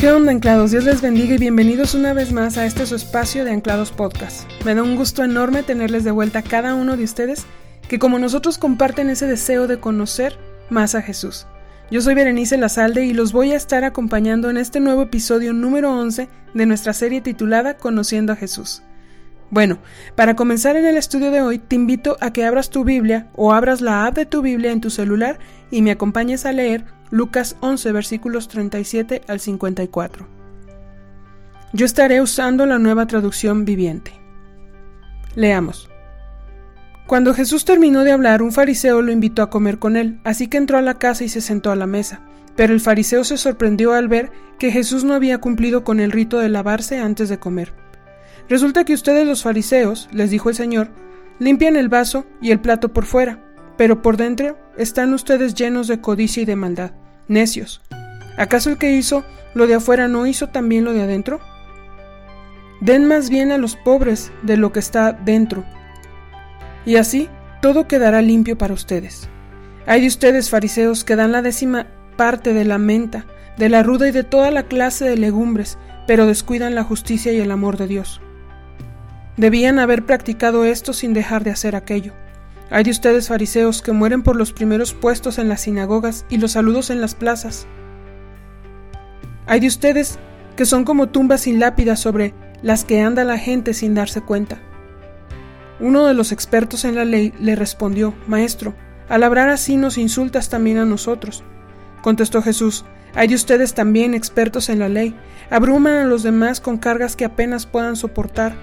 ¿Qué onda, anclados? Dios les bendiga y bienvenidos una vez más a este su espacio de Anclados Podcast. Me da un gusto enorme tenerles de vuelta a cada uno de ustedes que como nosotros comparten ese deseo de conocer más a Jesús. Yo soy Berenice Lazalde y los voy a estar acompañando en este nuevo episodio número 11 de nuestra serie titulada Conociendo a Jesús. Bueno, para comenzar en el estudio de hoy, te invito a que abras tu Biblia o abras la app de tu Biblia en tu celular y me acompañes a leer Lucas 11 versículos 37 al 54. Yo estaré usando la nueva traducción viviente. Leamos. Cuando Jesús terminó de hablar, un fariseo lo invitó a comer con él, así que entró a la casa y se sentó a la mesa. Pero el fariseo se sorprendió al ver que Jesús no había cumplido con el rito de lavarse antes de comer. Resulta que ustedes los fariseos, les dijo el Señor, limpian el vaso y el plato por fuera, pero por dentro están ustedes llenos de codicia y de maldad. Necios. ¿Acaso el que hizo lo de afuera no hizo también lo de adentro? Den más bien a los pobres de lo que está dentro y así todo quedará limpio para ustedes. Hay de ustedes, fariseos, que dan la décima parte de la menta, de la ruda y de toda la clase de legumbres, pero descuidan la justicia y el amor de Dios. Debían haber practicado esto sin dejar de hacer aquello. Hay de ustedes, fariseos, que mueren por los primeros puestos en las sinagogas y los saludos en las plazas. Hay de ustedes que son como tumbas sin lápidas sobre las que anda la gente sin darse cuenta. Uno de los expertos en la ley le respondió, Maestro, al hablar así nos insultas también a nosotros. Contestó Jesús, hay de ustedes también expertos en la ley, abruman a los demás con cargas que apenas puedan soportar,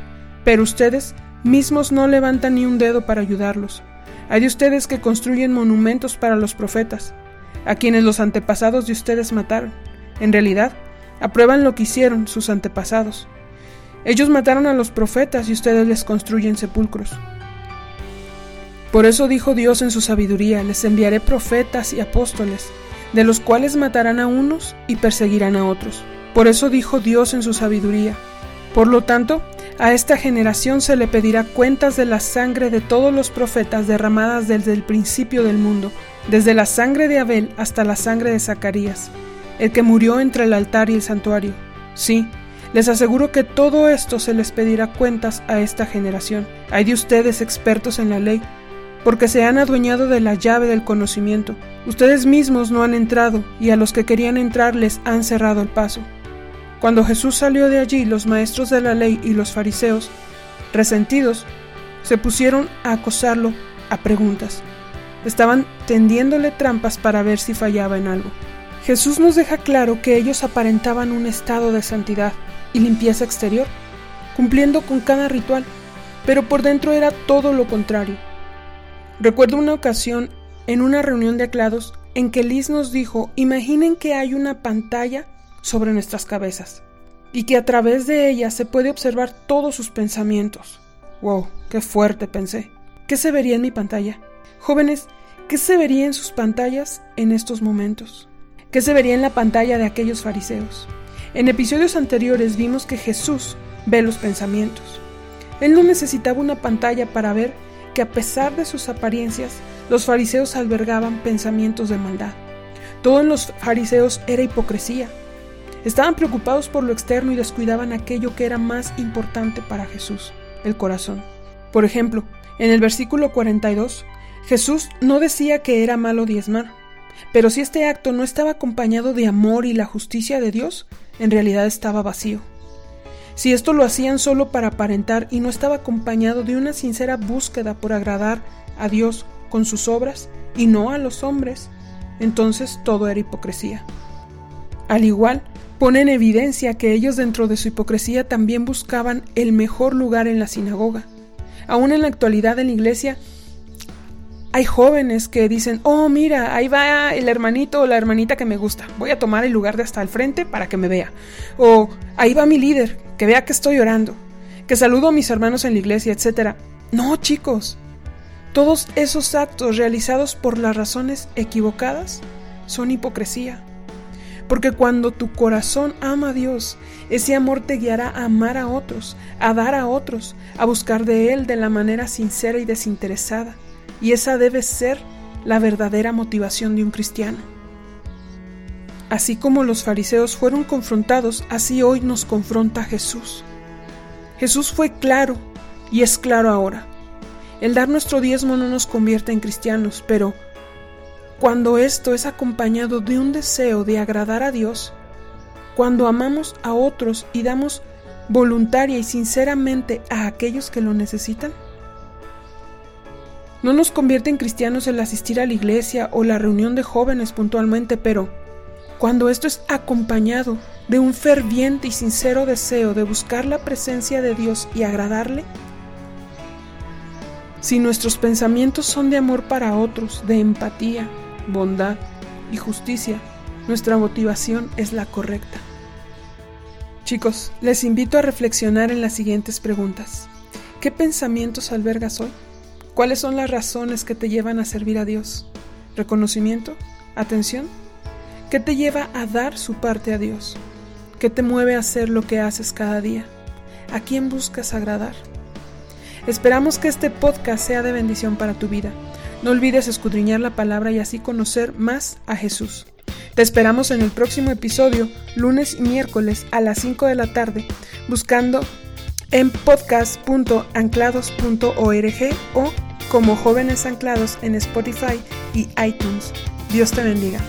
pero ustedes mismos no levantan ni un dedo para ayudarlos. Hay de ustedes que construyen monumentos para los profetas, a quienes los antepasados de ustedes mataron. En realidad, aprueban lo que hicieron sus antepasados. Ellos mataron a los profetas y ustedes les construyen sepulcros. Por eso dijo Dios en su sabiduría, les enviaré profetas y apóstoles, de los cuales matarán a unos y perseguirán a otros. Por eso dijo Dios en su sabiduría. Por lo tanto, a esta generación se le pedirá cuentas de la sangre de todos los profetas derramadas desde el principio del mundo, desde la sangre de Abel hasta la sangre de Zacarías, el que murió entre el altar y el santuario. Sí, les aseguro que todo esto se les pedirá cuentas a esta generación. Hay de ustedes expertos en la ley, porque se han adueñado de la llave del conocimiento. Ustedes mismos no han entrado, y a los que querían entrar les han cerrado el paso. Cuando Jesús salió de allí, los maestros de la ley y los fariseos, resentidos, se pusieron a acosarlo a preguntas. Estaban tendiéndole trampas para ver si fallaba en algo. Jesús nos deja claro que ellos aparentaban un estado de santidad, y limpieza exterior, cumpliendo con cada ritual, pero por dentro era todo lo contrario. Recuerdo una ocasión en una reunión de aclados en que Liz nos dijo, imaginen que hay una pantalla sobre nuestras cabezas y que a través de ella se puede observar todos sus pensamientos. ¡Wow! ¡Qué fuerte! pensé. ¿Qué se vería en mi pantalla? Jóvenes, ¿qué se vería en sus pantallas en estos momentos? ¿Qué se vería en la pantalla de aquellos fariseos? En episodios anteriores vimos que Jesús ve los pensamientos. Él no necesitaba una pantalla para ver que a pesar de sus apariencias, los fariseos albergaban pensamientos de maldad. Todo en los fariseos era hipocresía. Estaban preocupados por lo externo y descuidaban aquello que era más importante para Jesús, el corazón. Por ejemplo, en el versículo 42, Jesús no decía que era malo diezmar, pero si este acto no estaba acompañado de amor y la justicia de Dios, en realidad estaba vacío. Si esto lo hacían solo para aparentar y no estaba acompañado de una sincera búsqueda por agradar a Dios con sus obras y no a los hombres, entonces todo era hipocresía. Al igual, pone en evidencia que ellos dentro de su hipocresía también buscaban el mejor lugar en la sinagoga. Aún en la actualidad en la iglesia hay jóvenes que dicen, oh, mira, ahí va el hermanito o la hermanita que me gusta. Voy a tomar el lugar de hasta el frente para que me vea. O ahí va mi líder, que vea que estoy orando. Que saludo a mis hermanos en la iglesia, etc. No, chicos. Todos esos actos realizados por las razones equivocadas son hipocresía. Porque cuando tu corazón ama a Dios, ese amor te guiará a amar a otros, a dar a otros, a buscar de Él de la manera sincera y desinteresada y esa debe ser la verdadera motivación de un cristiano. Así como los fariseos fueron confrontados, así hoy nos confronta Jesús. Jesús fue claro y es claro ahora. El dar nuestro diezmo no nos convierte en cristianos, pero cuando esto es acompañado de un deseo de agradar a Dios, cuando amamos a otros y damos voluntaria y sinceramente a aquellos que lo necesitan, no nos convierte en cristianos el asistir a la iglesia o la reunión de jóvenes puntualmente, pero cuando esto es acompañado de un ferviente y sincero deseo de buscar la presencia de Dios y agradarle, si nuestros pensamientos son de amor para otros, de empatía, bondad y justicia, nuestra motivación es la correcta. Chicos, les invito a reflexionar en las siguientes preguntas. ¿Qué pensamientos albergas hoy? ¿Cuáles son las razones que te llevan a servir a Dios? ¿Reconocimiento? ¿Atención? ¿Qué te lleva a dar su parte a Dios? ¿Qué te mueve a hacer lo que haces cada día? ¿A quién buscas agradar? Esperamos que este podcast sea de bendición para tu vida. No olvides escudriñar la palabra y así conocer más a Jesús. Te esperamos en el próximo episodio, lunes y miércoles a las 5 de la tarde, buscando en podcast.anclados.org o como jóvenes anclados en Spotify y iTunes. Dios te bendiga.